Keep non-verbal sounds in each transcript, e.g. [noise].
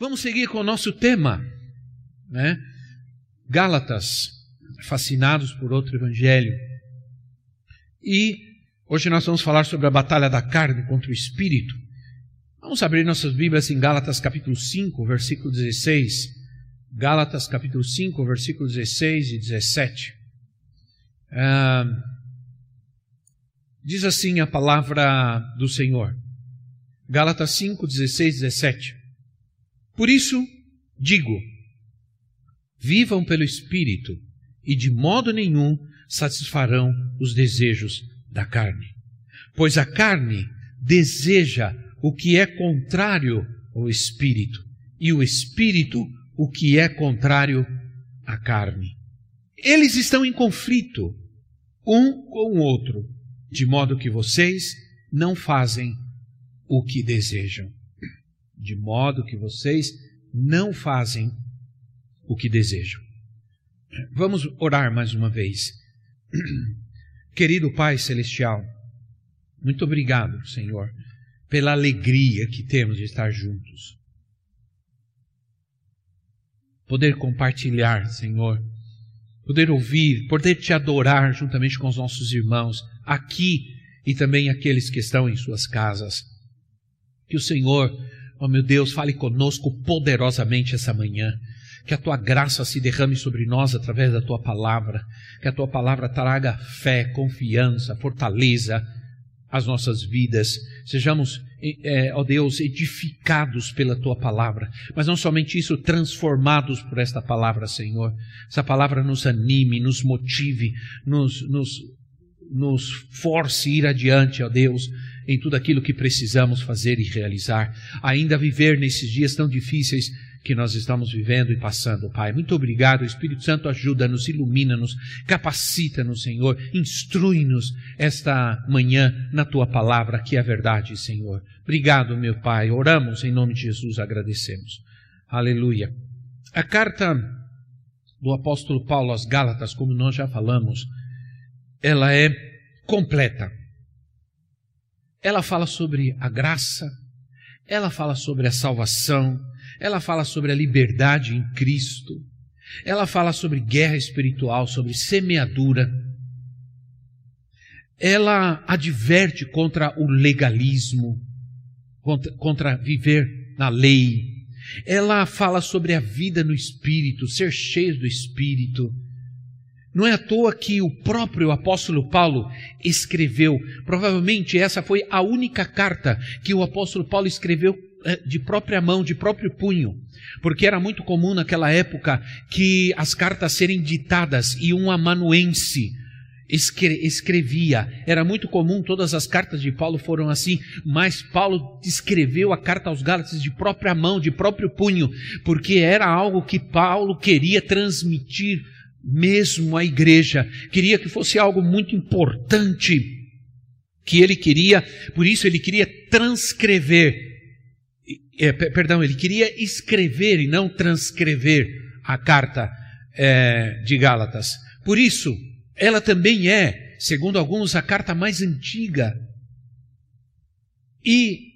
Vamos seguir com o nosso tema, né? Gálatas, fascinados por outro evangelho. E hoje nós vamos falar sobre a batalha da carne contra o espírito. Vamos abrir nossas Bíblias em Gálatas capítulo 5, versículo 16. Gálatas capítulo 5, versículos 16 e 17. Ah, diz assim a palavra do Senhor. Gálatas 5, 16 e 17. Por isso digo: vivam pelo Espírito, e de modo nenhum satisfarão os desejos da carne. Pois a carne deseja o que é contrário ao Espírito, e o Espírito o que é contrário à carne. Eles estão em conflito um com o outro, de modo que vocês não fazem o que desejam. De modo que vocês não fazem o que desejam. Vamos orar mais uma vez. [clears throat] Querido Pai Celestial, muito obrigado, Senhor, pela alegria que temos de estar juntos poder compartilhar, Senhor, poder ouvir, poder te adorar juntamente com os nossos irmãos aqui e também aqueles que estão em suas casas. Que o Senhor, oh meu Deus, fale conosco poderosamente essa manhã. Que a tua graça se derrame sobre nós através da tua palavra. Que a tua palavra traga fé, confiança, fortaleza às nossas vidas. Sejamos é, ó Deus, edificados pela tua palavra, mas não somente isso, transformados por esta palavra, Senhor. Essa palavra nos anime, nos motive, nos, nos, nos force a ir adiante, ó Deus, em tudo aquilo que precisamos fazer e realizar. Ainda viver nesses dias tão difíceis que nós estamos vivendo e passando, Pai. Muito obrigado, Espírito Santo, ajuda-nos, ilumina-nos, capacita-nos, Senhor, instrui-nos esta manhã na tua palavra, que é a verdade, Senhor. Obrigado, meu Pai. Oramos em nome de Jesus, agradecemos. Aleluia. A carta do apóstolo Paulo às Gálatas, como nós já falamos, ela é completa. Ela fala sobre a graça, ela fala sobre a salvação, ela fala sobre a liberdade em Cristo. Ela fala sobre guerra espiritual, sobre semeadura. Ela adverte contra o legalismo, contra, contra viver na lei. Ela fala sobre a vida no Espírito, ser cheio do Espírito. Não é à toa que o próprio apóstolo Paulo escreveu, provavelmente essa foi a única carta que o apóstolo Paulo escreveu eh, de própria mão, de próprio punho, porque era muito comum naquela época que as cartas serem ditadas e um amanuense escrevia. Era muito comum, todas as cartas de Paulo foram assim, mas Paulo escreveu a carta aos Gálatas de própria mão, de próprio punho, porque era algo que Paulo queria transmitir mesmo à igreja, queria que fosse algo muito importante, que ele queria, por isso ele queria transcrever é, perdão, ele queria escrever e não transcrever a carta é, de Gálatas. Por isso, ela também é, segundo alguns, a carta mais antiga e,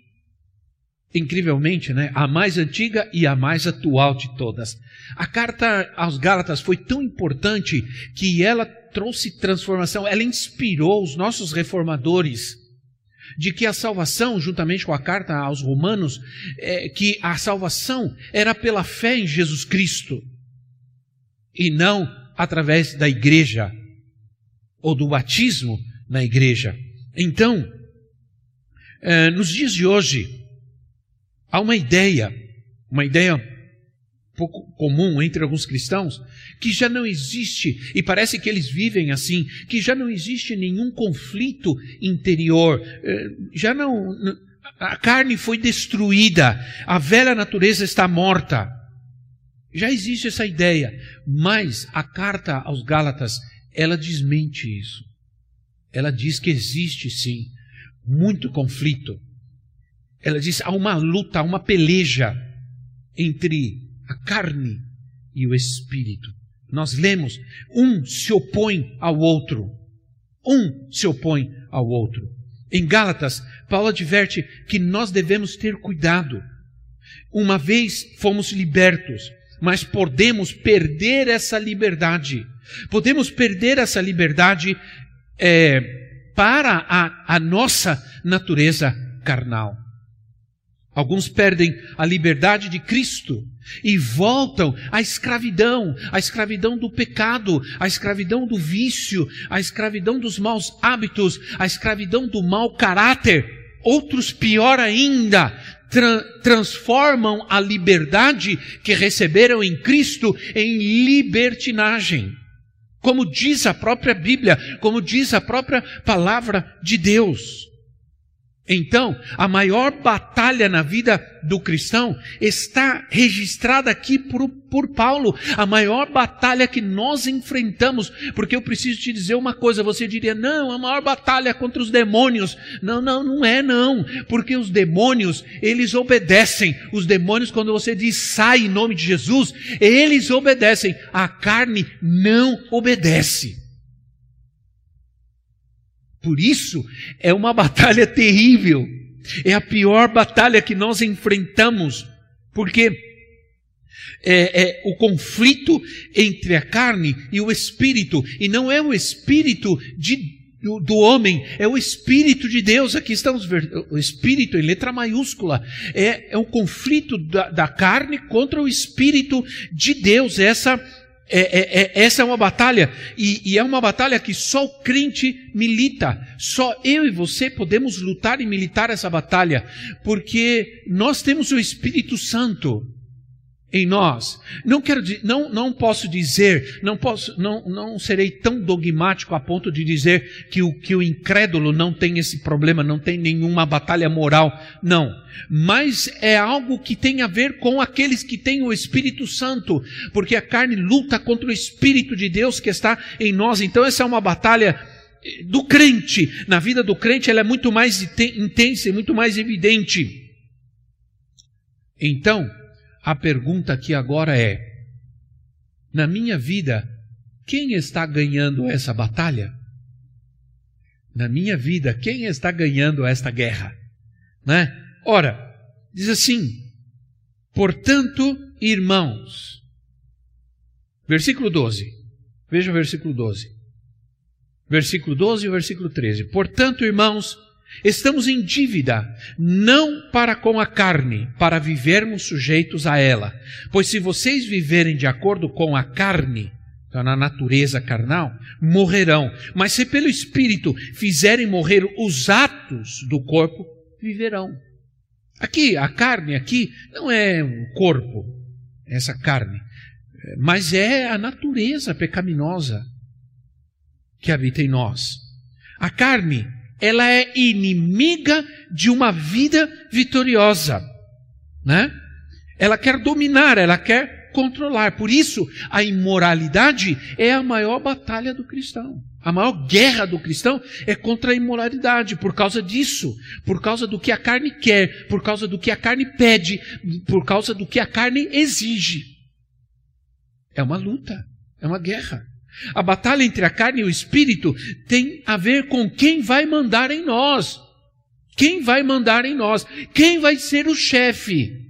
incrivelmente, né, a mais antiga e a mais atual de todas. A carta aos Gálatas foi tão importante que ela trouxe transformação, ela inspirou os nossos reformadores de que a salvação, juntamente com a carta aos Romanos, é, que a salvação era pela fé em Jesus Cristo e não através da igreja ou do batismo na igreja. Então, é, nos dias de hoje, há uma ideia, uma ideia pouco comum entre alguns cristãos, que já não existe, e parece que eles vivem assim, que já não existe nenhum conflito interior, eh, já não, A carne foi destruída, a velha natureza está morta. Já existe essa ideia, mas a carta aos Gálatas, ela desmente isso. Ela diz que existe sim muito conflito. Ela diz há uma luta, há uma peleja entre a carne e o espírito. Nós lemos, um se opõe ao outro. Um se opõe ao outro. Em Gálatas, Paulo adverte que nós devemos ter cuidado. Uma vez fomos libertos, mas podemos perder essa liberdade. Podemos perder essa liberdade é, para a, a nossa natureza carnal. Alguns perdem a liberdade de Cristo e voltam à escravidão, à escravidão do pecado, à escravidão do vício, à escravidão dos maus hábitos, à escravidão do mau caráter. Outros, pior ainda, tra transformam a liberdade que receberam em Cristo em libertinagem. Como diz a própria Bíblia, como diz a própria palavra de Deus. Então, a maior batalha na vida do cristão está registrada aqui por, por, Paulo. A maior batalha que nós enfrentamos, porque eu preciso te dizer uma coisa, você diria, não, a maior batalha é contra os demônios. Não, não, não é não, porque os demônios, eles obedecem. Os demônios, quando você diz sai em nome de Jesus, eles obedecem. A carne não obedece. Por isso, é uma batalha terrível. É a pior batalha que nós enfrentamos, porque é, é, o conflito entre a carne e o espírito, e não é o espírito de, do, do, homem, é o espírito de Deus. Aqui estamos, o espírito em letra maiúscula, é, é um conflito da, da carne contra o espírito de Deus. Essa é, é, é, essa é uma batalha, e, e, é uma batalha que só o crente milita. Só eu e você podemos lutar e militar essa batalha, porque nós temos o Espírito Santo em nós. Não quero, não, não posso dizer, não posso, não, não serei tão dogmático a ponto de dizer que o, que o incrédulo não tem esse problema, não tem nenhuma batalha moral. Não. Mas é algo que tem a ver com aqueles que têm o Espírito Santo, porque a carne luta contra o Espírito de Deus que está em nós. Então essa é uma batalha eh, do crente. Na vida do crente ela é muito mais intensa e muito mais evidente. Então, a pergunta aqui agora é: na minha vida, quem está ganhando essa batalha? Na minha vida, quem está ganhando esta guerra? Né? Ora, diz assim: portanto, irmãos, versículo 12, veja o versículo 12, versículo 12 e versículo 13: portanto, irmãos, Estamos em dívida, não para com a carne, para vivermos sujeitos a ela. Pois se vocês viverem de acordo com a carne, então na natureza carnal, morrerão. Mas se pelo Espírito fizerem morrer os atos do corpo, viverão. Aqui, a carne aqui não é um corpo, essa carne, mas é a natureza pecaminosa que habita em nós. A carne ela é inimiga de uma vida vitoriosa, né? Ela quer dominar, ela quer controlar. Por isso, a imoralidade é a maior batalha do cristão. A maior guerra do cristão é contra a imoralidade, por causa disso, por causa do que a carne quer, por causa do que a carne pede, por causa do que a carne exige. É uma luta, é uma guerra. A batalha entre a carne e o espírito tem a ver com quem vai mandar em nós. Quem vai mandar em nós? Quem vai ser o chefe?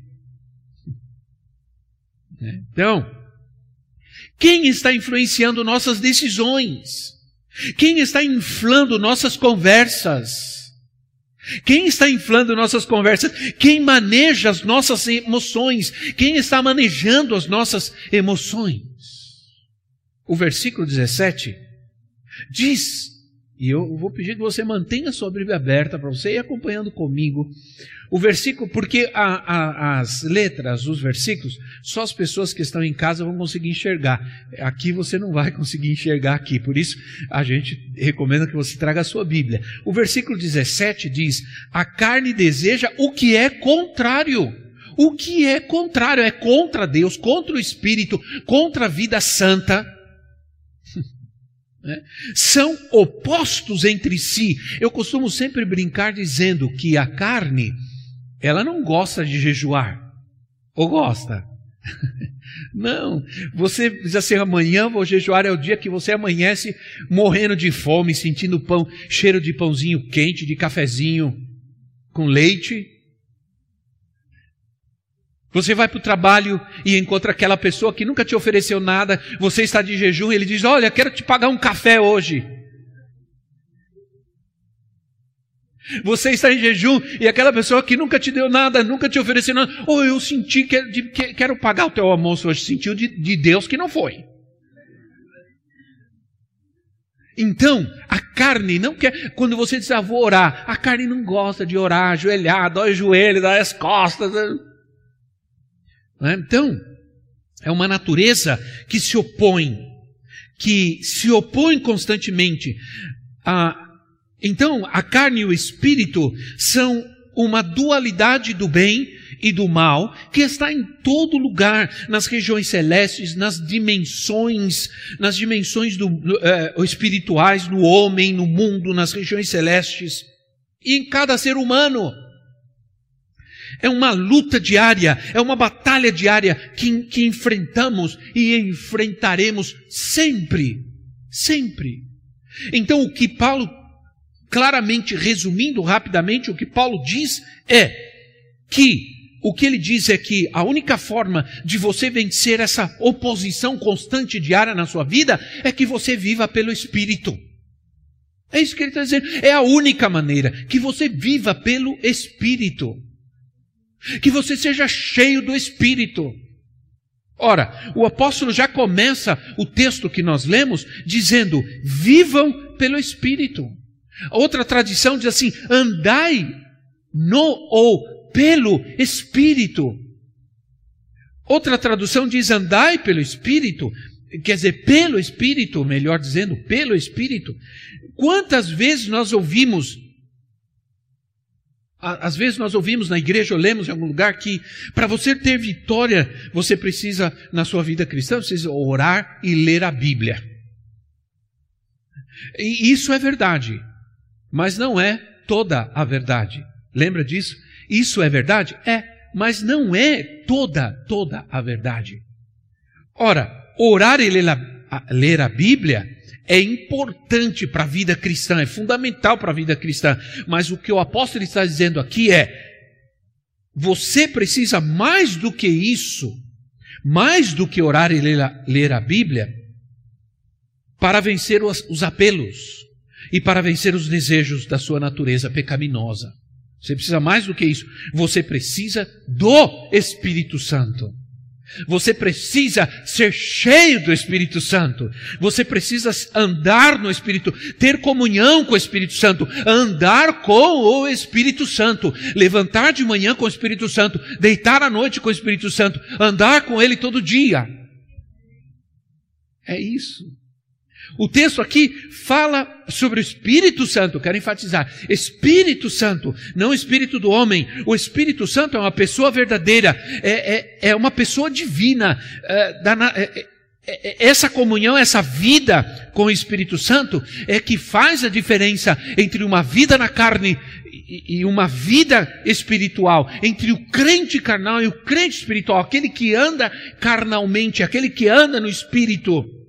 Né? Então, quem está influenciando nossas decisões? Quem está inflando nossas conversas? Quem está inflando nossas conversas? Quem maneja as nossas emoções? Quem está manejando as nossas emoções? O versículo 17 diz E eu vou pedir que você mantenha sua Bíblia aberta para você ir acompanhando comigo o versículo, porque a, a, as letras, os versículos, só as pessoas que estão em casa vão conseguir enxergar. Aqui você não vai conseguir enxergar aqui, por isso a gente recomenda que você traga a sua Bíblia. O versículo 17 diz: A carne deseja o que é contrário. O que é contrário é contra Deus, contra o Espírito, contra a vida santa né? são opostos entre si. Eu costumo sempre brincar dizendo que a carne, ela não gosta de jejuar. Ou gosta? [laughs] Não, você diz assim: amanhã vou jejuar, é o dia que você amanhece morrendo de fome, sentindo pão, cheiro de pãozinho quente, de cafezinho com leite, você vai para o trabalho e encontra aquela pessoa que nunca te ofereceu nada, você está de jejum e ele diz: Olha, quero te pagar um café hoje. Você está em jejum e aquela pessoa que nunca te deu nada, nunca te ofereceu nada, ou oh, eu senti que, que, quero pagar o teu almoço hoje, sentiu de, de Deus que não foi. Então, a carne não quer, quando você diz, ah, vou orar, a carne não gosta de orar, ajoelhar, dói o joelho, dói as costas. Né? Então, é uma natureza que se opõe, que se opõe constantemente. A, então, a carne e o espírito são uma dualidade do bem e do mal que está em todo lugar, nas regiões celestes, nas dimensões, nas dimensões do, uh, espirituais, no homem, no mundo, nas regiões celestes e em cada ser humano. É uma luta diária, é uma batalha diária que, que enfrentamos e enfrentaremos sempre. Sempre. Então, o que Paulo, claramente resumindo rapidamente, o que Paulo diz é que o que ele diz é que a única forma de você vencer essa oposição constante diária na sua vida é que você viva pelo Espírito. É isso que ele está dizendo. É a única maneira que você viva pelo Espírito que você seja cheio do Espírito. Ora, o apóstolo já começa o texto que nós lemos dizendo: vivam pelo Espírito. Outra tradição diz assim: andai no ou pelo Espírito. Outra tradução diz: andai pelo Espírito, quer dizer, pelo Espírito, melhor dizendo, pelo Espírito. Quantas vezes nós ouvimos às vezes nós ouvimos na igreja, ou lemos em algum lugar que para você ter vitória, você precisa, na sua vida cristã, precisa orar e ler a Bíblia. E isso é verdade, mas não é toda a verdade. Lembra disso? Isso é verdade? É, mas não é toda, toda a verdade. Ora, orar e ler a, ler a Bíblia é importante para a vida cristã, é fundamental para a vida cristã. Mas o que o apóstolo está dizendo aqui é: você precisa mais do que isso, mais do que orar e ler a, ler a Bíblia, para vencer os, os apelos e para vencer os desejos da sua natureza pecaminosa. Você precisa mais do que isso. Você precisa do Espírito Santo. Você precisa ser cheio do Espírito Santo. Você precisa andar no Espírito, ter comunhão com o Espírito Santo, andar com o Espírito Santo, levantar de manhã com o Espírito Santo, deitar à noite com o Espírito Santo, andar com Ele todo dia. É isso. O texto aqui fala sobre o Espírito Santo, quero enfatizar. Espírito Santo, não Espírito do homem. O Espírito Santo é uma pessoa verdadeira, é, é, é uma pessoa divina. É, da, é, é, é, essa comunhão, essa vida com o Espírito Santo é que faz a diferença entre uma vida na carne e uma vida espiritual, entre o crente carnal e o crente espiritual, aquele que anda carnalmente, aquele que anda no Espírito.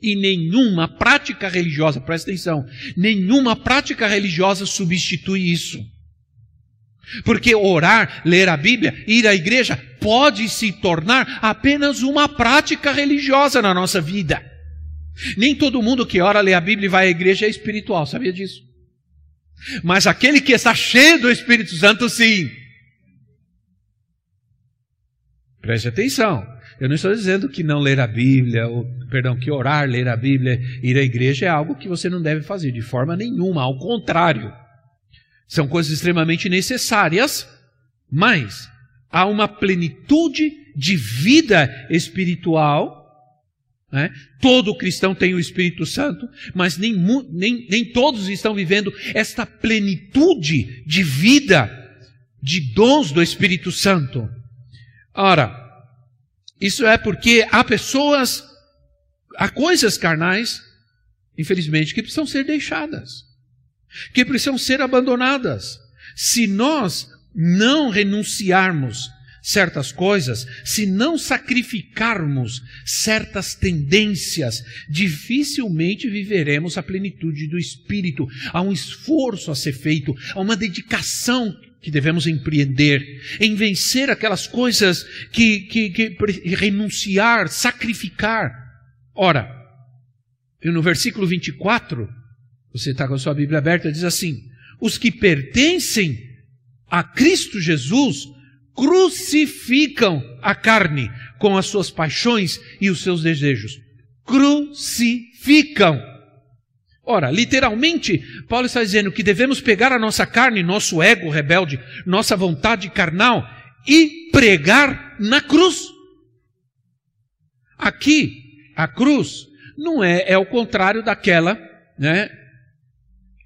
E nenhuma prática religiosa, presta atenção, nenhuma prática religiosa substitui isso. Porque orar, ler a Bíblia, ir à igreja pode se tornar apenas uma prática religiosa na nossa vida. Nem todo mundo que ora, lê a Bíblia e vai à igreja é espiritual, sabia disso? Mas aquele que está cheio do Espírito Santo, sim. Preste atenção. Eu não estou dizendo que não ler a Bíblia, ou, perdão, que orar, ler a Bíblia, ir à igreja é algo que você não deve fazer de forma nenhuma, ao contrário. São coisas extremamente necessárias, mas há uma plenitude de vida espiritual. Né? Todo cristão tem o Espírito Santo, mas nem, nem, nem todos estão vivendo esta plenitude de vida, de dons do Espírito Santo. Ora, isso é porque há pessoas, há coisas carnais, infelizmente, que precisam ser deixadas, que precisam ser abandonadas. Se nós não renunciarmos certas coisas, se não sacrificarmos certas tendências, dificilmente viveremos a plenitude do Espírito. Há um esforço a ser feito, há uma dedicação que devemos empreender, em vencer aquelas coisas que, que, que renunciar, sacrificar. Ora, no versículo 24, você está com a sua Bíblia aberta, diz assim: os que pertencem a Cristo Jesus crucificam a carne com as suas paixões e os seus desejos. Crucificam. Ora, literalmente, Paulo está dizendo que devemos pegar a nossa carne, nosso ego rebelde, nossa vontade carnal e pregar na cruz. Aqui, a cruz não é, é o contrário daquela, né,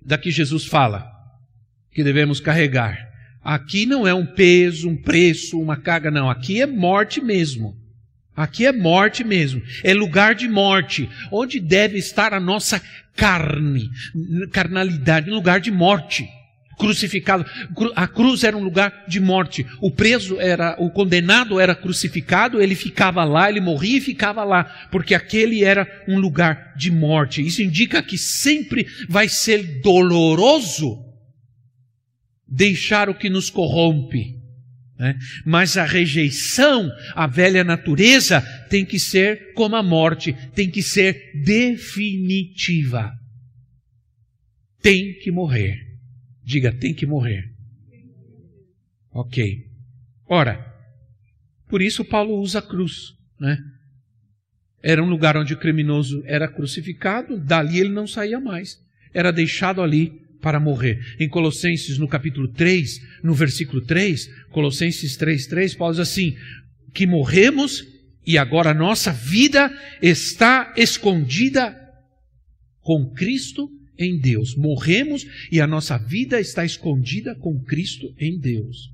da que Jesus fala, que devemos carregar. Aqui não é um peso, um preço, uma carga, não. Aqui é morte mesmo. Aqui é morte mesmo, é lugar de morte, onde deve estar a nossa carne, carnalidade, lugar de morte. Crucificado, a cruz era um lugar de morte. O preso era, o condenado era crucificado, ele ficava lá, ele morria e ficava lá, porque aquele era um lugar de morte. Isso indica que sempre vai ser doloroso deixar o que nos corrompe né? Mas a rejeição à velha natureza tem que ser como a morte, tem que ser definitiva. Tem que morrer. Diga, tem que morrer. Ok. Ora, por isso Paulo usa a cruz. Né? Era um lugar onde o criminoso era crucificado, dali ele não saía mais. Era deixado ali para morrer. Em Colossenses, no capítulo 3, no versículo 3, Colossenses 3, 3, Paulo diz assim: que morremos e agora a nossa vida está escondida com Cristo em Deus. Morremos e a nossa vida está escondida com Cristo em Deus.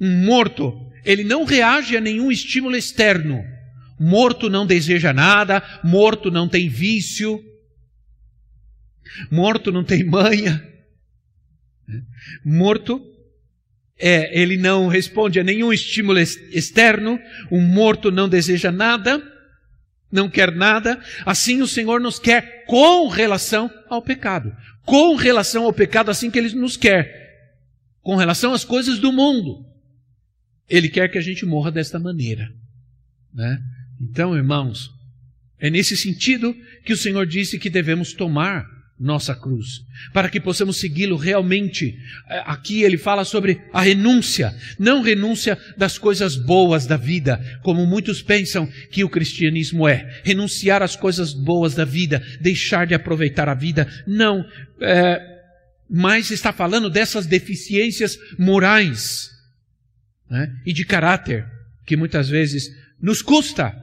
Um morto, ele não reage a nenhum estímulo externo. Morto não deseja nada, morto não tem vício, Morto não tem manha. Morto, é, ele não responde a nenhum estímulo externo. Um morto não deseja nada, não quer nada. Assim o Senhor nos quer com relação ao pecado. Com relação ao pecado, assim que Ele nos quer. Com relação às coisas do mundo. Ele quer que a gente morra desta maneira. Né? Então, irmãos, é nesse sentido que o Senhor disse que devemos tomar nossa cruz, para que possamos segui-lo realmente. É, aqui ele fala sobre a renúncia, não renúncia das coisas boas da vida, como muitos pensam que o cristianismo é. Renunciar às coisas boas da vida, deixar de aproveitar a vida, não. É, mas está falando dessas deficiências morais né, e de caráter, que muitas vezes nos custa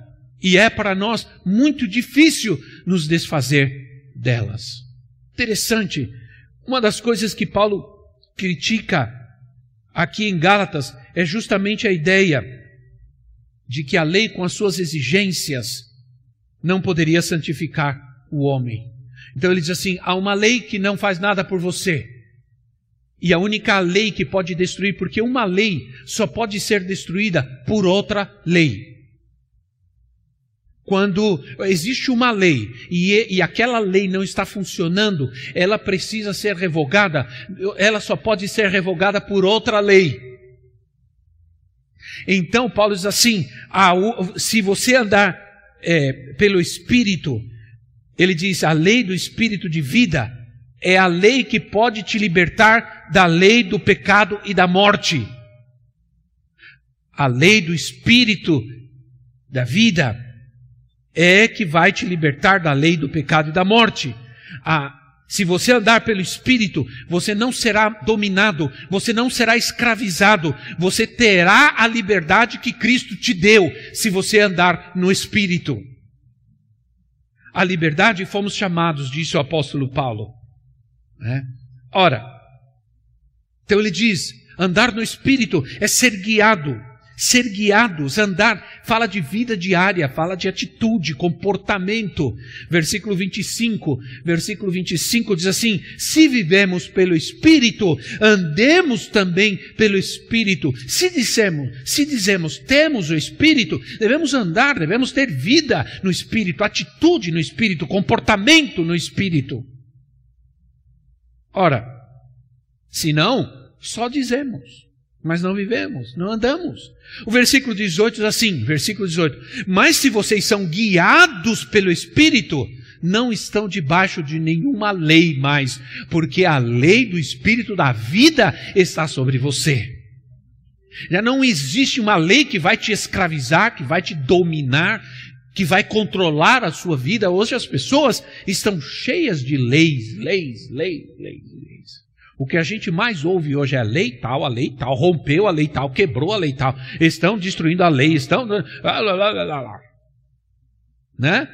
e é para nós muito difícil nos desfazer delas. Interessante. Uma das coisas que Paulo critica aqui em Gálatas é justamente a ideia de que a lei, com as suas exigências, não poderia santificar o homem. Então ele diz assim: há uma lei que não faz nada por você. E a única lei que pode destruir, porque uma lei só pode ser destruída por outra lei. Quando existe uma lei e, e, aquela lei não está funcionando, ela precisa ser revogada, ela só pode ser revogada por outra lei. Então, Paulo diz assim: se você andar é, pelo Espírito, ele diz: a lei do Espírito de vida é a lei que pode te libertar da lei do pecado e da morte. A lei do Espírito da vida é que vai te libertar da lei do pecado e da morte. A se você andar pelo Espírito, você não será dominado, você não será escravizado, você terá a liberdade que Cristo te deu, se você andar no Espírito. A liberdade fomos chamados, disse o apóstolo Paulo. Né? Ora, então ele diz: andar no Espírito é ser guiado ser guiados, andar, fala de vida diária, fala de atitude, comportamento. Versículo 25, versículo 25 diz assim: Se vivemos pelo Espírito, andemos também pelo Espírito. Se dissemos, se dizemos temos o Espírito, devemos andar, devemos ter vida no Espírito, atitude no Espírito, comportamento no Espírito. Ora, se não, só dizemos mas não vivemos, não andamos. O versículo 18 diz assim, versículo 18: Mas se vocês são guiados pelo Espírito, não estão debaixo de nenhuma lei mais, porque a lei do Espírito da vida está sobre você. Já não existe uma lei que vai te escravizar, que vai te dominar, que vai controlar a sua vida. Hoje as pessoas estão cheias de leis, leis, leis, leis, leis. O que a gente mais ouve hoje é a lei tal, a lei tal, rompeu a lei tal, quebrou a lei tal, estão destruindo a lei, estão. Né?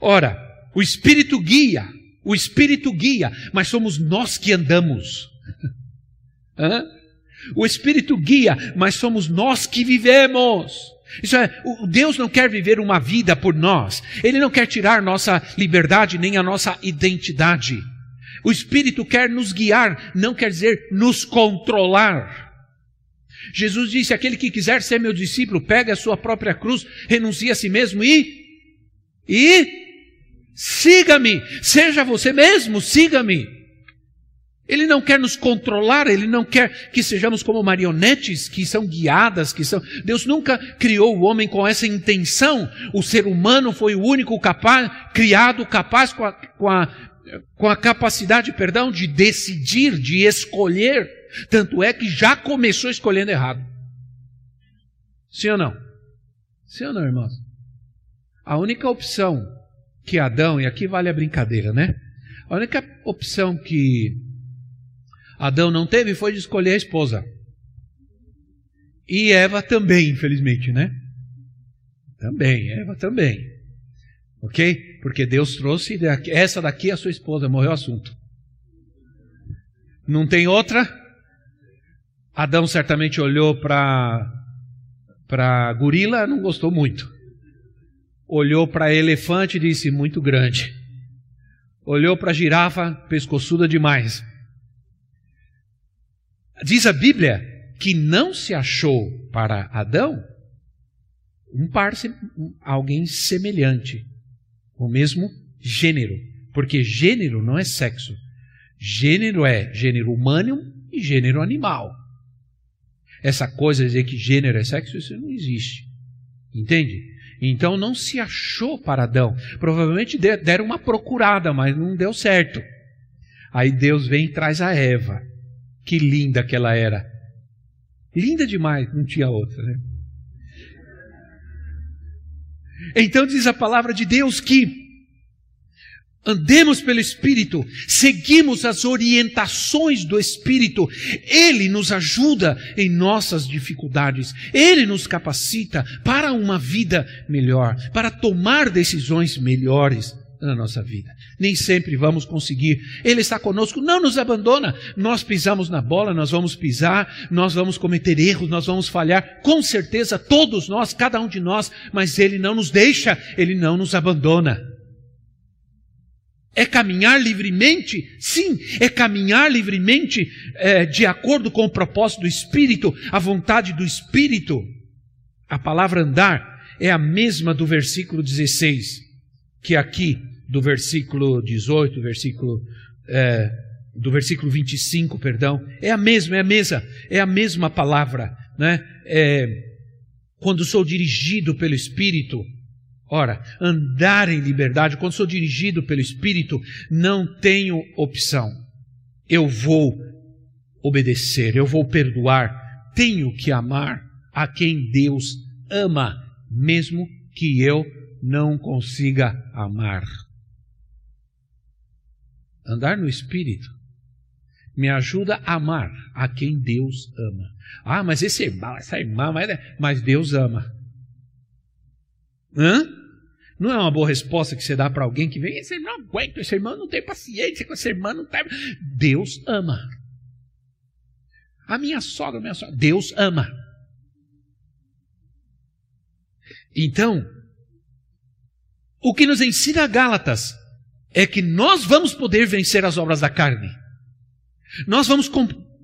Ora, o Espírito guia, o Espírito guia, mas somos nós que andamos. [laughs] Hã? O Espírito guia, mas somos nós que vivemos. Isso é, Deus não quer viver uma vida por nós. Ele não quer tirar nossa liberdade nem a nossa identidade. O Espírito quer nos guiar, não quer dizer nos controlar. Jesus disse: aquele que quiser ser meu discípulo, pegue a sua própria cruz, renuncie a si mesmo e. e. siga-me. Seja você mesmo, siga-me. Ele não quer nos controlar, ele não quer que sejamos como marionetes que são guiadas, que são. Deus nunca criou o homem com essa intenção. O ser humano foi o único capaz, criado capaz com a, com a com a capacidade, perdão, de decidir, de escolher. Tanto é que já começou escolhendo errado. Sim ou não? Sim ou não, irmãos? A única opção que Adão, e aqui vale a brincadeira, né? A única opção que Adão não teve foi de escolher a esposa. E Eva também, infelizmente, né? Também, Eva também. Ok? Porque Deus trouxe, essa daqui é a sua esposa, morreu o assunto. Não tem outra? Adão certamente olhou para para gorila, não gostou muito. Olhou para elefante e disse muito grande. Olhou para girafa, pescoçuda demais. Diz a Bíblia que não se achou para Adão um par, alguém semelhante o mesmo gênero, porque gênero não é sexo. Gênero é gênero humano e gênero animal. Essa coisa de dizer que gênero é sexo, isso não existe. Entende? Então não se achou para Adão. Provavelmente deram uma procurada, mas não deu certo. Aí Deus vem e traz a Eva. Que linda que ela era. Linda demais, não tinha outra, né? Então diz a palavra de Deus que andemos pelo Espírito, seguimos as orientações do Espírito, Ele nos ajuda em nossas dificuldades, Ele nos capacita para uma vida melhor, para tomar decisões melhores na nossa vida. Nem sempre vamos conseguir. Ele está conosco, não nos abandona. Nós pisamos na bola, nós vamos pisar, nós vamos cometer erros, nós vamos falhar, com certeza, todos nós, cada um de nós, mas Ele não nos deixa, Ele não nos abandona. É caminhar livremente? Sim, é caminhar livremente é, de acordo com o propósito do Espírito, a vontade do Espírito. A palavra andar é a mesma do versículo 16, que aqui do versículo 18, versículo, é, do versículo 25, perdão, é a mesma, é a mesma, é a mesma palavra, né? É, quando sou dirigido pelo Espírito, ora, andar em liberdade, quando sou dirigido pelo Espírito, não tenho opção. Eu vou obedecer, eu vou perdoar, tenho que amar, a quem Deus ama, mesmo que eu não consiga amar. Andar no Espírito me ajuda a amar a quem Deus ama. Ah, mas esse irmão, essa irmã, mas Deus ama. Hã? Não é uma boa resposta que você dá para alguém que vem, esse irmão não aguenta, esse irmão não tem paciência com esse irmão, não tem. Deus ama. A minha sogra, minha sogra, Deus ama. Então, o que nos ensina Gálatas é que nós vamos poder vencer as obras da carne. Nós vamos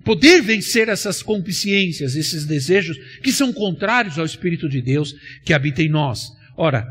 poder vencer essas concupiscências, esses desejos que são contrários ao Espírito de Deus que habita em nós. Ora,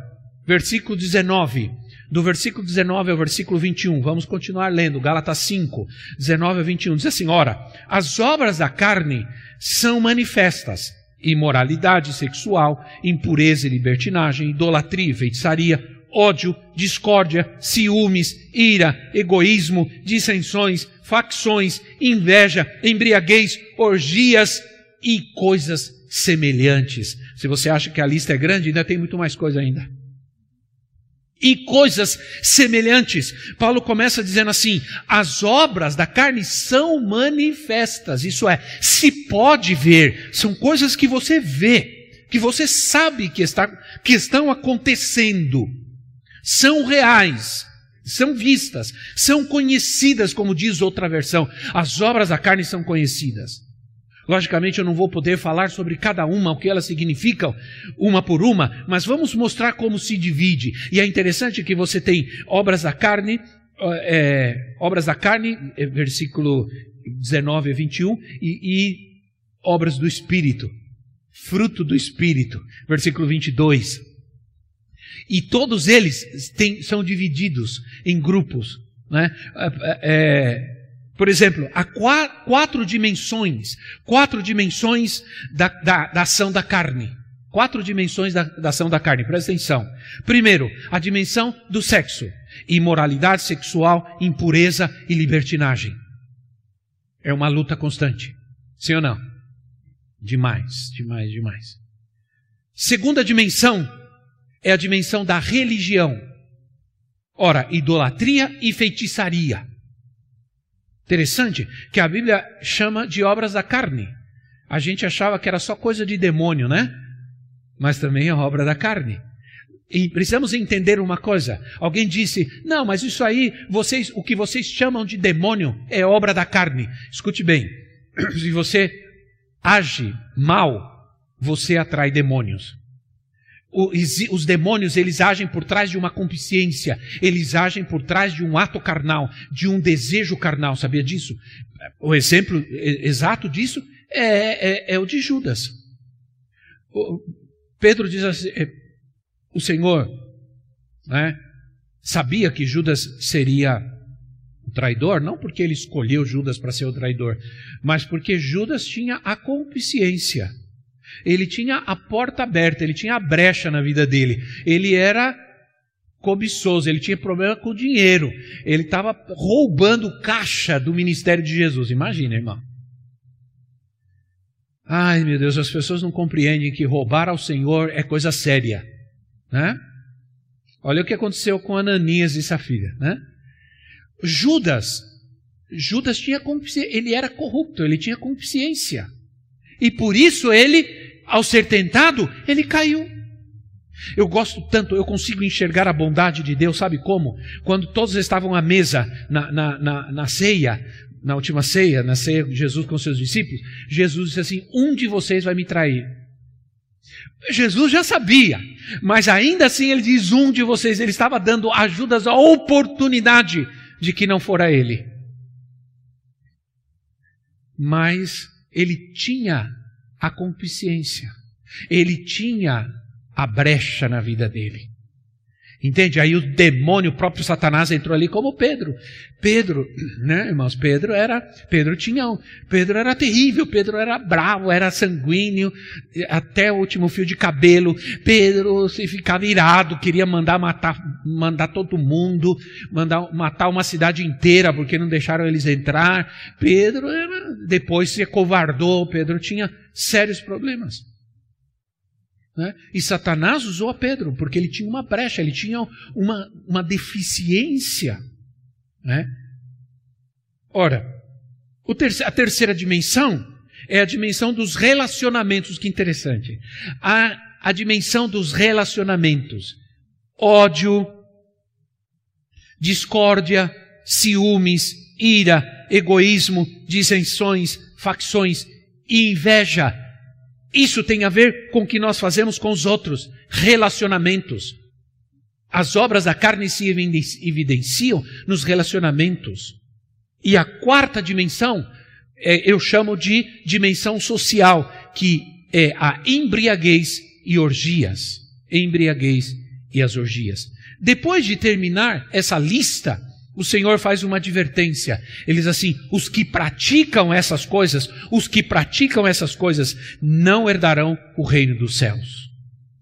versículo 19, do versículo 19 ao versículo 21, vamos continuar lendo, Gálatas 5, 19 a 21, diz assim: Ora, as obras da carne são manifestas: imoralidade sexual, impureza e libertinagem, idolatria feitiçaria ódio, discórdia, ciúmes, ira, egoísmo, dissensões, facções, inveja, embriaguez, orgias e coisas semelhantes. Se você acha que a lista é grande, ainda tem muito mais coisa ainda. E coisas semelhantes. Paulo começa dizendo assim: as obras da carne são manifestas, isso é, se pode ver, são coisas que você vê, que você sabe que, está, que estão acontecendo são reais, são vistas, são conhecidas, como diz outra versão. As obras da carne são conhecidas. Logicamente, eu não vou poder falar sobre cada uma, o que elas significam, uma por uma, mas vamos mostrar como se divide. E é interessante que você tem obras da carne, é, obras da carne, é, versículo 19 a 21, e, e obras do Espírito, fruto do Espírito, versículo 22. E todos eles têm, são divididos em grupos. Né? É, é, é por exemplo, há quatro dimensões, quatro dimensões da, da, da ação da carne. Quatro dimensões da, da, ação da carne, presta atenção. Primeiro, a dimensão do sexo: imoralidade sexual, impureza e libertinagem. É uma luta constante. Sim ou não? Demais, demais, demais. Segunda dimensão é a dimensão da religião. Ora, idolatria e feitiçaria. Interessante que a Bíblia chama de obras da carne. A gente achava que era só coisa de demônio, né? Mas também é obra da carne. E precisamos entender uma coisa. Alguém disse: "Não, mas isso aí, vocês, o que vocês chamam de demônio é obra da carne". Escute bem. [clears throat] Se você age mal, você atrai demônios os demônios, eles agem por trás de uma consciência, eles agem por trás de um ato carnal, de um desejo carnal, sabia disso? O exemplo exato disso é, é, é o de Judas. O, Pedro diz assim: é, o Senhor né, sabia que Judas seria o traidor, não porque ele escolheu Judas para ser o traidor, mas porque Judas tinha a consciência ele tinha a porta aberta, ele tinha a brecha na vida dele. Ele era cobiçoso, ele tinha problema com o dinheiro. Ele estava roubando caixa do ministério de Jesus. Imagina, irmão. Ai, meu Deus, as pessoas não compreendem que roubar ao Senhor é coisa séria, né? Olha o que aconteceu com Ananias e Safira, né? Judas, Judas tinha ele era corrupto, ele tinha consciência. E por isso ele ao ser tentado, ele caiu. Eu gosto tanto, eu consigo enxergar a bondade de Deus, sabe como? Quando todos estavam à mesa, na, na, na, na ceia, na última ceia, na ceia de Jesus com seus discípulos, Jesus disse assim: Um de vocês vai me trair. Jesus já sabia, mas ainda assim ele diz: Um de vocês, ele estava dando ajudas à oportunidade de que não fora ele. Mas ele tinha a consciência. Ele tinha a brecha na vida dele. Entende? Aí o demônio, o próprio Satanás entrou ali como Pedro. Pedro, [clears throat] né, irmãos? Pedro era, Pedro tinha, um, Pedro era terrível, Pedro era bravo, era sanguíneo, até o último fio de cabelo. Pedro se ficava irado, queria mandar matar, mandar todo mundo, mandar matar uma cidade inteira porque não deixaram eles entrar. Pedro era, depois se covardou, Pedro tinha sérios problemas. Né? E Satanás usou a Pedro, porque ele tinha uma brecha, ele tinha uma, uma deficiência. Né? Ora, a terceira dimensão é a dimensão dos relacionamentos, que interessante. A, a dimensão dos relacionamentos. Ódio, discórdia, ciúmes, ira, egoísmo, dissensões, facções inveja. Isso tem a ver com o que nós fazemos com os outros, relacionamentos. As obras da carne se evidenciam nos relacionamentos. E a quarta dimensão é, eu chamo de dimensão social, que é a embriaguez e orgias. Embriaguez e as orgias. Depois de terminar essa lista, o Senhor faz uma advertência. Ele diz assim: os que praticam essas coisas, os que praticam essas coisas, não herdarão o reino dos céus.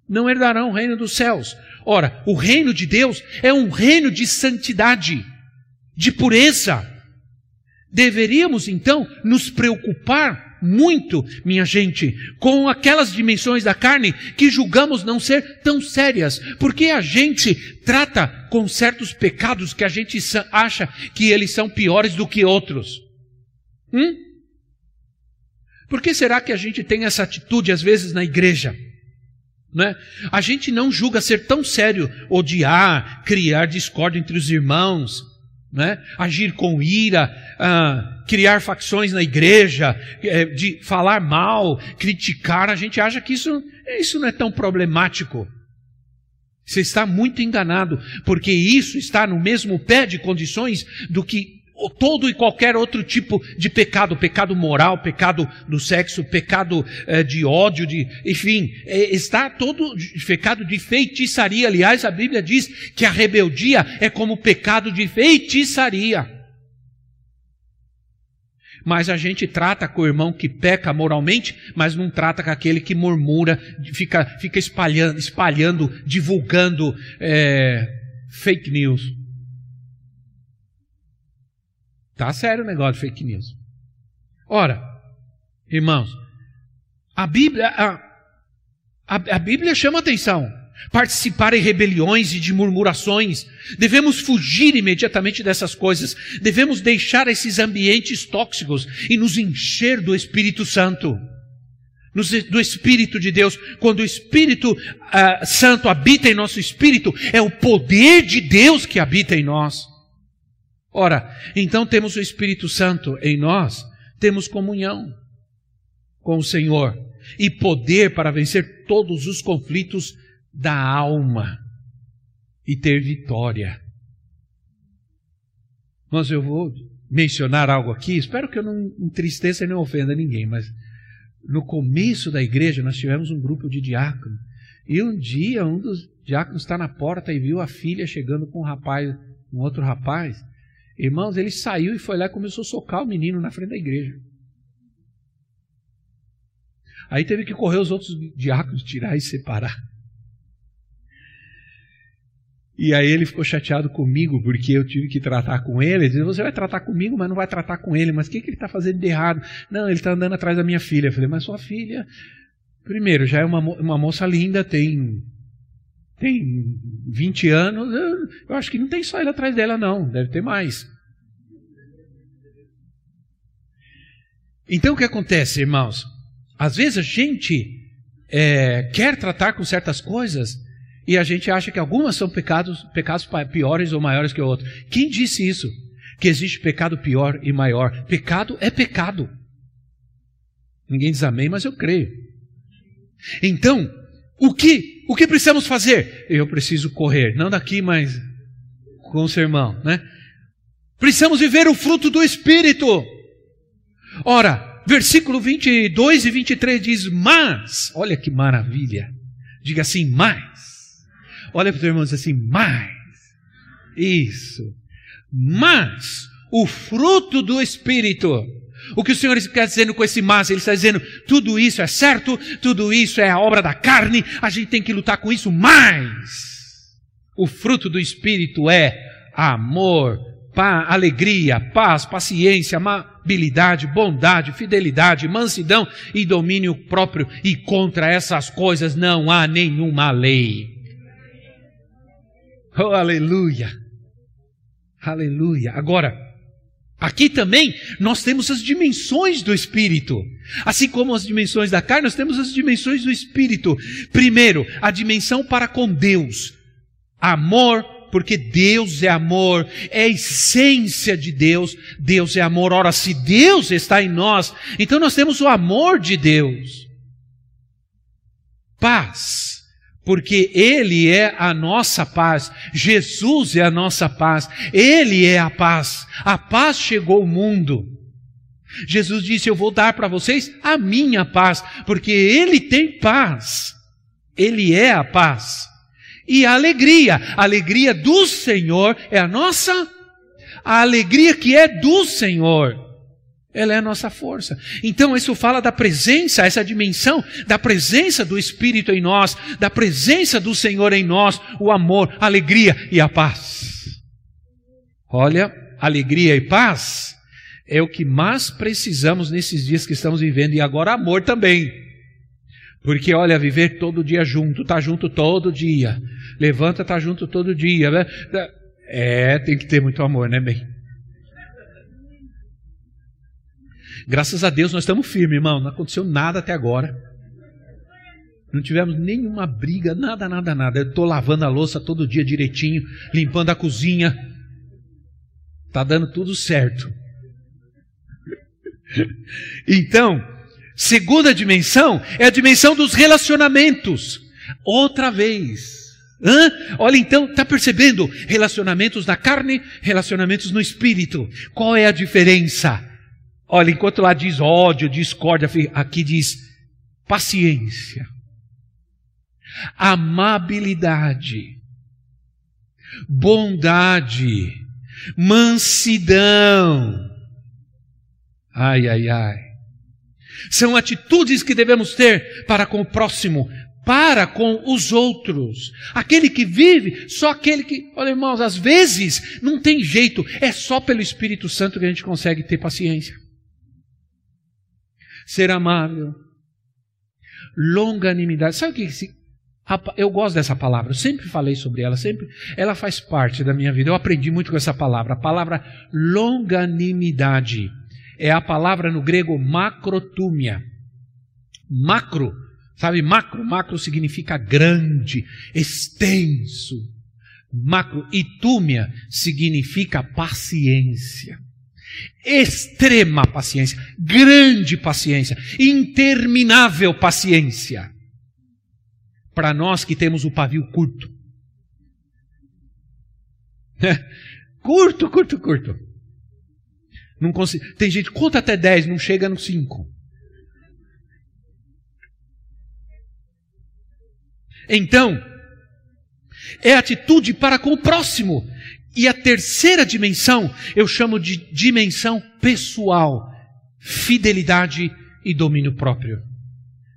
Não herdarão o reino dos céus. Ora, o reino de Deus é um reino de santidade, de pureza. Deveríamos então nos preocupar muito, minha gente, com aquelas dimensões da carne que julgamos não ser tão sérias, porque a gente trata com certos pecados que a gente acha que eles são piores do que outros. Hum? Por que será que a gente tem essa atitude às vezes na igreja? Né? A gente não julga ser tão sério odiar, criar discórdia entre os irmãos, né? agir com ira, ah, criar facções na igreja, é, de falar mal, criticar, a gente acha que isso, isso não é tão problemático. Você está muito enganado, porque isso está no mesmo pé de condições do que todo e qualquer outro tipo de pecado, pecado moral, pecado do sexo, pecado eh, de ódio, de, enfim, eh, está todo pecado de feitiçaria. Aliás, a Bíblia diz que a rebeldia é como pecado de feitiçaria. Mas a gente trata com o irmão que peca moralmente, mas não trata com aquele que murmura, fica, fica espalhando, espalhando divulgando é, fake news. Tá sério o negócio de fake news. Ora, irmãos, a Bíblia, a, a, a Bíblia chama atenção. Participar em rebeliões e de murmurações. Devemos fugir imediatamente dessas coisas. Devemos deixar esses ambientes tóxicos e nos encher do Espírito Santo. do Espírito de Deus. Quando o Espírito uh, Santo habita em nosso espírito, é o poder de Deus que habita em nós. Ora, então temos o Espírito Santo em nós, temos comunhão com o Senhor e poder para vencer todos os conflitos da alma e ter vitória. Mas eu vou mencionar algo aqui, espero que eu não entristeça e não ofenda ninguém, mas no começo da igreja nós tivemos um grupo de diáconos, e um dia um dos diáconos está na porta e viu a filha chegando com um rapaz, um outro rapaz, Irmãos, ele saiu e foi lá e começou a socar o menino na frente da igreja. Aí teve que correr os outros diáconos, tirar e separar. E aí ele ficou chateado comigo, porque eu tive que tratar com ele. Ele disse, você vai tratar comigo, mas não vai tratar com ele. Mas o que, que ele está fazendo de errado? Não, ele está andando atrás da minha filha. Eu falei, mas sua filha, primeiro, já é uma, uma moça linda, tem tem 20 anos, eu acho que não tem só ele atrás dela, não, deve ter mais. Então o que acontece, irmãos? Às vezes a gente é, quer tratar com certas coisas e a gente acha que algumas são pecados, pecados piores ou maiores que outros. Quem disse isso? Que existe pecado pior e maior. Pecado é pecado. Ninguém diz amém, mas eu creio. Então, o que, o que precisamos fazer? Eu preciso correr, não daqui, mas com o sermão, né? Precisamos viver o fruto do Espírito. Ora, versículo 22 e 23 diz: Mas, olha que maravilha. Diga assim, mais. Olha para o teu irmão e diz assim, mais. Isso. Mas, o fruto do Espírito o que o Senhor está dizendo com esse mas? Ele está dizendo: tudo isso é certo, tudo isso é a obra da carne, a gente tem que lutar com isso, mas o fruto do Espírito é amor, alegria, paz, paciência, amabilidade, bondade, fidelidade, mansidão e domínio próprio, e contra essas coisas não há nenhuma lei. Oh, aleluia! Aleluia! Agora, Aqui também nós temos as dimensões do Espírito. Assim como as dimensões da carne, nós temos as dimensões do Espírito. Primeiro, a dimensão para com Deus. Amor, porque Deus é amor, é a essência de Deus. Deus é amor. Ora, se Deus está em nós, então nós temos o amor de Deus. Paz porque Ele é a nossa paz, Jesus é a nossa paz, Ele é a paz, a paz chegou ao mundo. Jesus disse: Eu vou dar para vocês a minha paz, porque Ele tem paz, Ele é a paz. E a alegria, a alegria do Senhor é a nossa, a alegria que é do Senhor. Ela é a nossa força. Então, isso fala da presença, essa dimensão da presença do Espírito em nós, da presença do Senhor em nós, o amor, a alegria e a paz. Olha, alegria e paz é o que mais precisamos nesses dias que estamos vivendo, e agora amor também. Porque, olha, viver todo dia junto, tá junto todo dia, levanta, tá junto todo dia. Né? É, tem que ter muito amor, né, bem? Graças a Deus nós estamos firmes, irmão. Não aconteceu nada até agora. Não tivemos nenhuma briga, nada, nada, nada. Eu estou lavando a louça todo dia direitinho, limpando a cozinha. Está dando tudo certo. [laughs] Então, segunda dimensão é a dimensão dos relacionamentos. Outra vez. Hã? Olha então, está percebendo? Relacionamentos na carne, relacionamentos no espírito. Qual é a diferença? Olha, enquanto lá diz ódio, discórdia, aqui diz paciência, amabilidade, bondade, mansidão. Ai, ai, ai. São atitudes que devemos ter para com o próximo, para com os outros. Aquele que vive, só aquele que, olha irmãos, às vezes não tem jeito, é só pelo Espírito Santo que a gente consegue ter paciência ser amável, longanimidade. Sabe o que eu gosto dessa palavra, eu sempre falei sobre ela, sempre ela faz parte da minha vida. Eu aprendi muito com essa palavra. A palavra longanimidade é a palavra no grego macrotúmia. Macro, sabe macro? Macro significa grande, extenso. Macro e túmia significa paciência extrema paciência, grande paciência, interminável paciência. Para nós que temos o pavio curto. [laughs] curto, curto, curto. Não consigo. Tem gente conta até 10, não chega no 5. Então, é atitude para com o próximo. E a terceira dimensão eu chamo de dimensão pessoal: fidelidade e domínio próprio.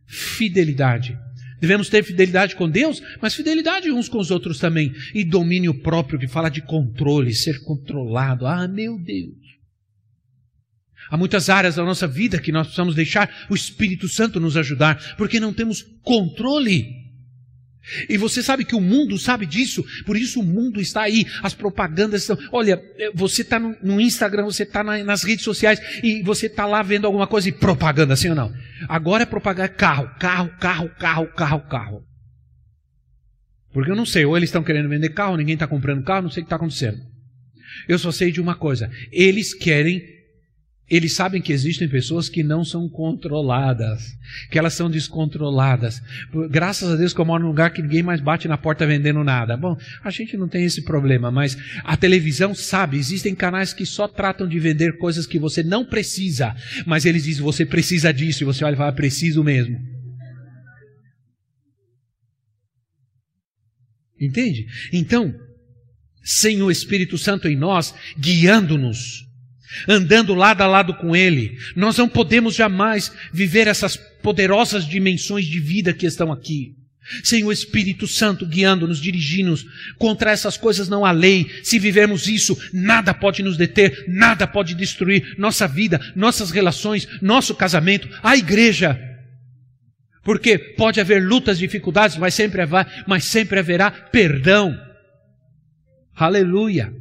Fidelidade. Devemos ter fidelidade com Deus, mas fidelidade uns com os outros também. E domínio próprio, que fala de controle, ser controlado. Ah, meu Deus. Há muitas áreas da nossa vida que nós precisamos deixar o Espírito Santo nos ajudar, porque não temos controle. E você sabe que o mundo sabe disso, por isso o mundo está aí, as propagandas estão. Olha, eh, você está no, no, Instagram, você está na, nas redes sociais e você está lá vendo alguma coisa e propaganda, assim ou não? Agora é propaganda carro, carro, carro, carro, carro, carro. Porque eu não sei, ou eles estão querendo vender carro, ninguém está comprando carro, não sei o que está acontecendo. Eu só sei de uma coisa: eles querem eles sabem que existem pessoas que não são controladas, que elas são descontroladas. Graças a Deus que eu moro num lugar que ninguém mais bate na porta vendendo nada. Bom, a gente não tem esse problema, mas a televisão sabe, existem canais que só tratam de vender coisas que você não precisa, mas eles dizem você precisa disso e você olha e fala preciso mesmo. Entende? Então, sem o Espírito Santo em nós, guiando-nos, andando lado a lado com Ele. Nós não podemos jamais viver essas poderosas dimensões de vida que estão aqui. sem o Espírito Santo guiando-nos, dirigindo-nos. Contra essas coisas não há lei. Se vivermos isso, nada pode nos deter, nada pode destruir nossa vida, nossas relações, nosso casamento, a igreja. Porque pode haver lutas, dificuldades, mas sempre, mas sempre haverá perdão. Aleluia.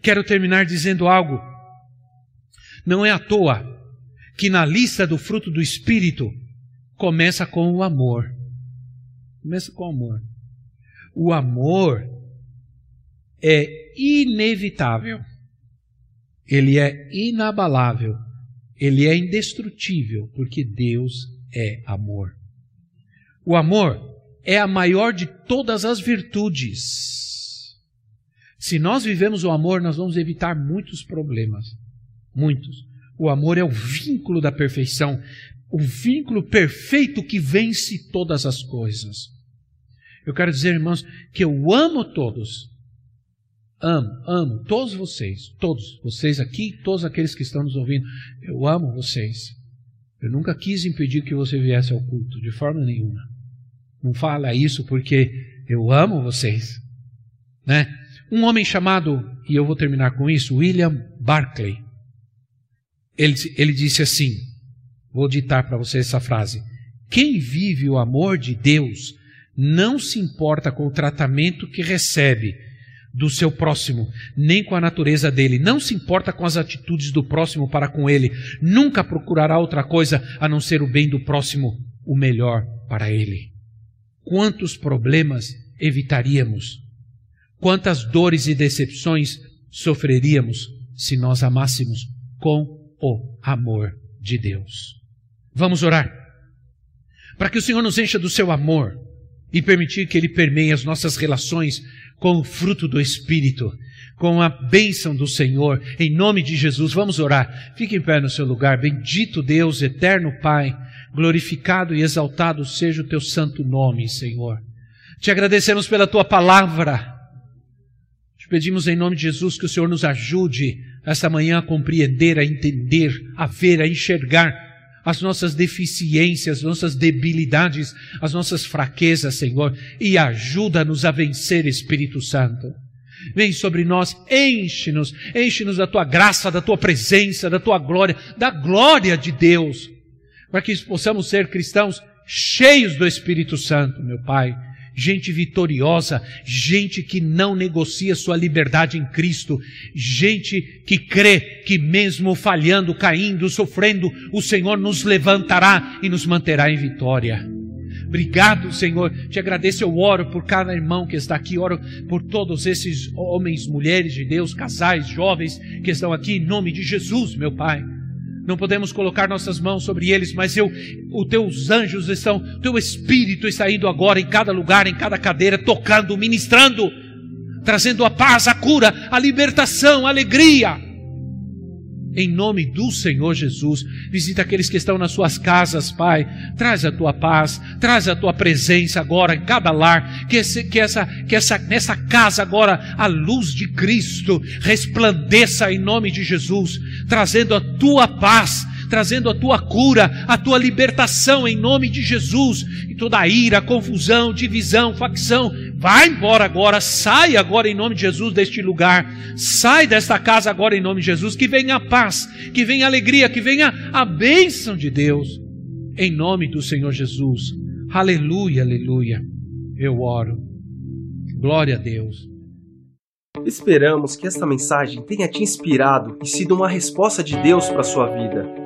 Quero terminar dizendo algo. Não é à toa que na lista do fruto do Espírito começa com o amor. Começa com o amor. O amor é inevitável. Ele é inabalável. Ele é indestrutível, porque Deus é amor. O amor é a maior de todas as virtudes. Se nós vivemos o amor, nós vamos evitar muitos problemas. Muitos. O amor é o vínculo da perfeição, o vínculo perfeito que vence todas as coisas. Eu quero dizer, irmãos, que eu amo todos. Amo, amo todos vocês, todos vocês aqui, todos aqueles que estão nos ouvindo. Eu amo vocês. Eu nunca quis impedir que você viesse ao culto, de forma nenhuma. Não fala isso porque eu amo vocês. Né? Um homem chamado, e eu vou terminar com isso, William Barclay. Ele, ele disse assim: vou ditar para você essa frase. Quem vive o amor de Deus não se importa com o tratamento que recebe do seu próximo, nem com a natureza dele, não se importa com as atitudes do próximo para com ele, nunca procurará outra coisa a não ser o bem do próximo, o melhor para ele. Quantos problemas evitaríamos? Quantas dores e decepções sofreríamos se nós amássemos com o amor de Deus? Vamos orar. Para que o Senhor nos encha do seu amor, e permitir que Ele permeie as nossas relações com o fruto do Espírito, com a bênção do Senhor, em nome de Jesus. Vamos orar. Fique em pé no seu lugar. Bendito Deus, eterno Pai, glorificado e exaltado seja o teu santo nome, Senhor. Te agradecemos pela tua palavra. Pedimos em nome de Jesus que o Senhor nos ajude esta manhã a compreender, a entender, a ver, a enxergar as nossas deficiências, as nossas debilidades, as nossas fraquezas, Senhor, e ajuda-nos a vencer, Espírito Santo. Vem sobre nós, enche-nos, enche-nos da tua graça, da tua presença, da tua glória, da glória de Deus, para que possamos ser cristãos cheios do Espírito Santo, meu Pai, gente vitoriosa, gente que não negocia sua liberdade em Cristo, gente que crê que mesmo falhando, caindo, sofrendo, o Senhor nos levantará e nos manterá em vitória. Obrigado, Senhor. Te agradeço. Eu oro por cada irmão que está aqui. Oro por todos esses homens, mulheres de Deus, casais, jovens que estão aqui, em nome de Jesus, meu Pai não podemos colocar nossas mãos sobre eles, mas eu, os teus anjos estão, teu espírito está indo agora em cada lugar, em cada cadeira, tocando, ministrando, trazendo a paz, a cura, a libertação, a alegria em nome do Senhor Jesus. Visita aqueles que estão nas suas casas, Pai. Traz a tua paz, traz a tua presença agora em cada lar. Que, esse, que, essa, que essa, nessa casa agora a luz de Cristo resplandeça em nome de Jesus, trazendo a tua paz, trazendo a tua cura, a tua libertação em nome de Jesus. E toda ira, confusão, divisão, facção, vai embora agora, sai agora em nome de Jesus deste lugar, sai desta casa agora em nome de Jesus, que venha a paz, que venha a alegria, que venha a bênção de Deus, em nome do Senhor Jesus. Aleluia, aleluia. Eu oro. Glória a Deus. Esperamos que esta mensagem tenha te inspirado e sido uma resposta de Deus para sua vida.